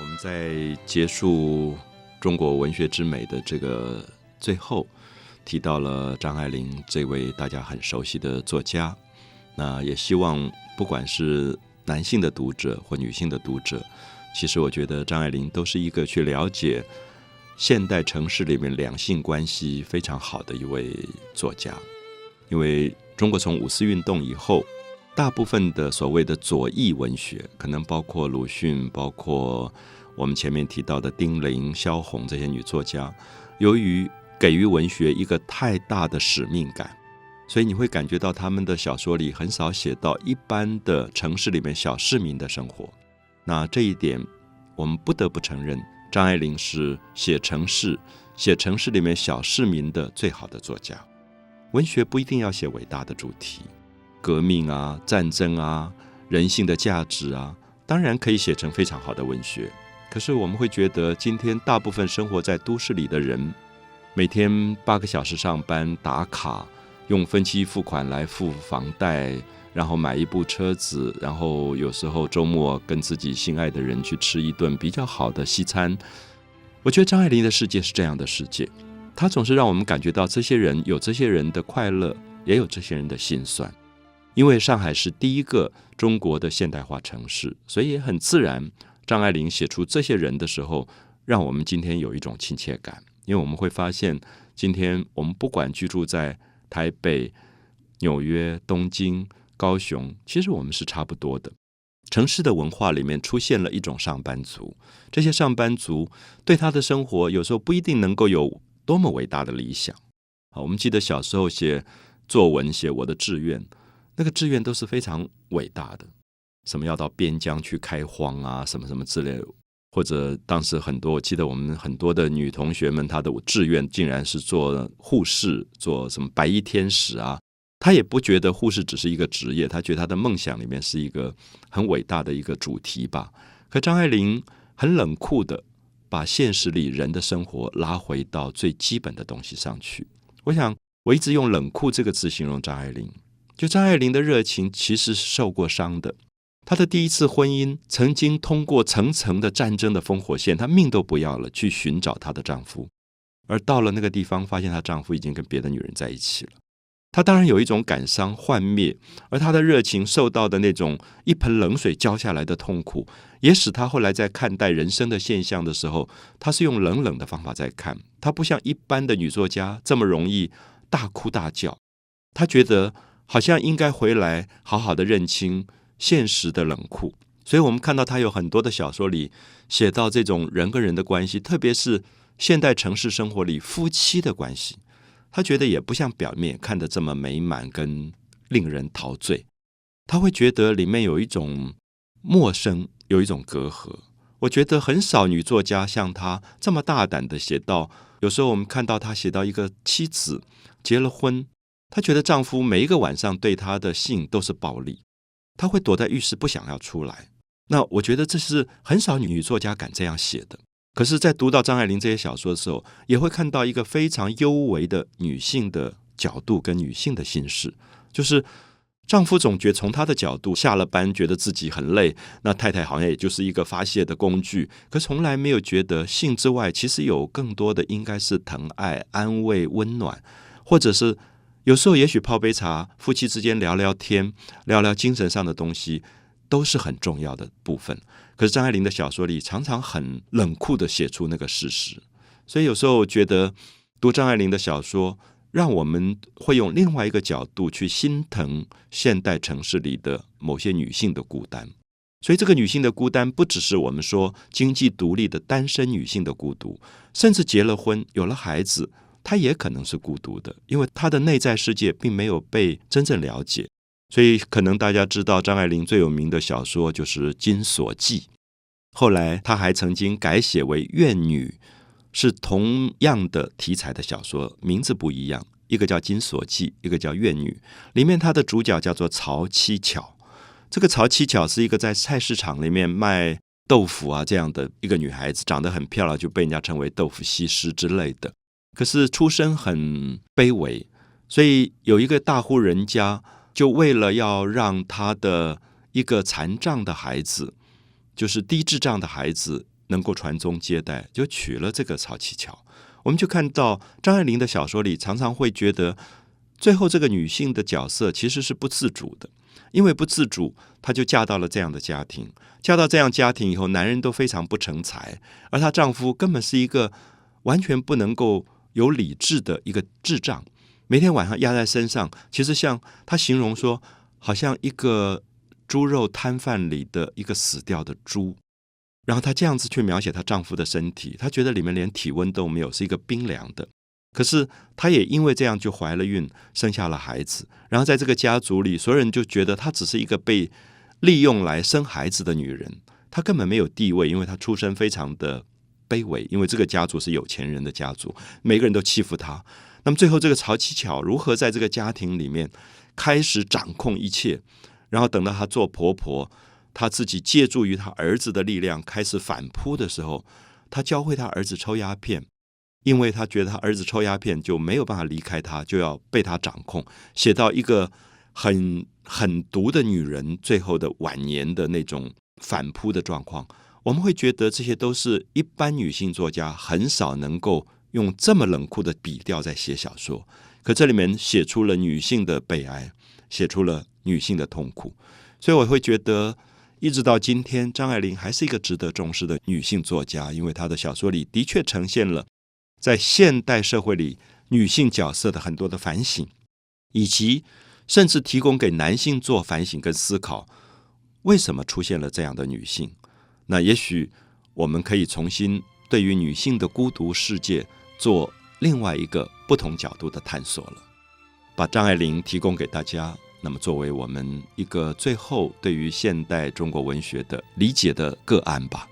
我们在结束中国文学之美的这个最后，提到了张爱玲这位大家很熟悉的作家。那也希望不管是男性的读者或女性的读者，其实我觉得张爱玲都是一个去了解现代城市里面两性关系非常好的一位作家。因为中国从五四运动以后。大部分的所谓的左翼文学，可能包括鲁迅，包括我们前面提到的丁玲、萧红这些女作家，由于给予文学一个太大的使命感，所以你会感觉到他们的小说里很少写到一般的城市里面小市民的生活。那这一点，我们不得不承认，张爱玲是写城市、写城市里面小市民的最好的作家。文学不一定要写伟大的主题。革命啊，战争啊，人性的价值啊，当然可以写成非常好的文学。可是我们会觉得，今天大部分生活在都市里的人，每天八个小时上班打卡，用分期付款来付房贷，然后买一部车子，然后有时候周末跟自己心爱的人去吃一顿比较好的西餐。我觉得张爱玲的世界是这样的世界，她总是让我们感觉到，这些人有这些人的快乐，也有这些人的心酸。因为上海是第一个中国的现代化城市，所以很自然。张爱玲写出这些人的时候，让我们今天有一种亲切感。因为我们会发现，今天我们不管居住在台北、纽约、东京、高雄，其实我们是差不多的。城市的文化里面出现了一种上班族，这些上班族对他的生活有时候不一定能够有多么伟大的理想。好，我们记得小时候写作文，写我的志愿。那个志愿都是非常伟大的，什么要到边疆去开荒啊，什么什么之类，或者当时很多，我记得我们很多的女同学们，她的志愿竟然是做护士，做什么白衣天使啊，她也不觉得护士只是一个职业，她觉得她的梦想里面是一个很伟大的一个主题吧。可张爱玲很冷酷的把现实里人的生活拉回到最基本的东西上去。我想我一直用冷酷这个字形容张爱玲。就张爱玲的热情其实是受过伤的，她的第一次婚姻曾经通过层层的战争的烽火线，她命都不要了去寻找她的丈夫，而到了那个地方，发现她丈夫已经跟别的女人在一起了。她当然有一种感伤幻灭，而她的热情受到的那种一盆冷水浇下来的痛苦，也使她后来在看待人生的现象的时候，她是用冷冷的方法在看，她不像一般的女作家这么容易大哭大叫，她觉得。好像应该回来好好的认清现实的冷酷，所以我们看到他有很多的小说里写到这种人跟人的关系，特别是现代城市生活里夫妻的关系，他觉得也不像表面看的这么美满跟令人陶醉，他会觉得里面有一种陌生，有一种隔阂。我觉得很少女作家像他这么大胆的写到，有时候我们看到他写到一个妻子结了婚。她觉得丈夫每一个晚上对她的性都是暴力，她会躲在浴室不想要出来。那我觉得这是很少女作家敢这样写的。可是，在读到张爱玲这些小说的时候，也会看到一个非常幽微的女性的角度跟女性的心事，就是丈夫总觉从他的角度下了班觉得自己很累，那太太好像也就是一个发泄的工具，可从来没有觉得性之外其实有更多的应该是疼爱、安慰、温暖，或者是。有时候，也许泡杯茶，夫妻之间聊聊天，聊聊精神上的东西，都是很重要的部分。可是张爱玲的小说里，常常很冷酷的写出那个事实。所以有时候觉得读张爱玲的小说，让我们会用另外一个角度去心疼现代城市里的某些女性的孤单。所以这个女性的孤单，不只是我们说经济独立的单身女性的孤独，甚至结了婚，有了孩子。他也可能是孤独的，因为他的内在世界并没有被真正了解，所以可能大家知道张爱玲最有名的小说就是《金锁记》，后来他还曾经改写为《怨女》，是同样的题材的小说，名字不一样，一个叫《金锁记》，一个叫《怨女》。里面他的主角叫做曹七巧，这个曹七巧是一个在菜市场里面卖豆腐啊这样的一个女孩子，长得很漂亮，就被人家称为豆腐西施之类的。可是出身很卑微，所以有一个大户人家，就为了要让他的一个残障的孩子，就是低智障的孩子，能够传宗接代，就娶了这个曹七巧。我们就看到张爱玲的小说里，常常会觉得最后这个女性的角色其实是不自主的，因为不自主，她就嫁到了这样的家庭。嫁到这样家庭以后，男人都非常不成才，而她丈夫根本是一个完全不能够有理智的一个智障，每天晚上压在身上，其实像她形容说，好像一个猪肉摊贩里的一个死掉的猪。然后她这样子去描写她丈夫的身体，她觉得里面连体温都没有，是一个冰凉的。可是她也因为这样就怀了孕，生下了孩子。然后在这个家族里，所有人就觉得她只是一个被利用来生孩子的女人，她根本没有地位，因为她出身非常的卑微。因为这个家族是有钱人的家族，每个人都欺负他。那么最后这个曹七巧如何在这个家庭里面开始掌控一切？然后等到她做婆婆。她自己借助于她儿子的力量开始反扑的时候，她教会她儿子抽鸦片，因为她觉得她儿子抽鸦片就没有办法离开她，就要被她掌控。写到一个很狠毒的女人最后的晚年的那种反扑的状况，我们会觉得这些都是一般女性作家很少能够用这么冷酷的笔调在写小说。可这里面写出了女性的悲哀，写出了女性的痛苦，所以我会觉得。一直到今天，张爱玲还是一个值得重视的女性作家，因为她的小说里的确呈现了在现代社会里女性角色的很多的反省，以及甚至提供给男性做反省跟思考：为什么出现了这样的女性？那也许我们可以重新对于女性的孤独世界做另外一个不同角度的探索了。把张爱玲提供给大家。那么，作为我们一个最后对于现代中国文学的理解的个案吧。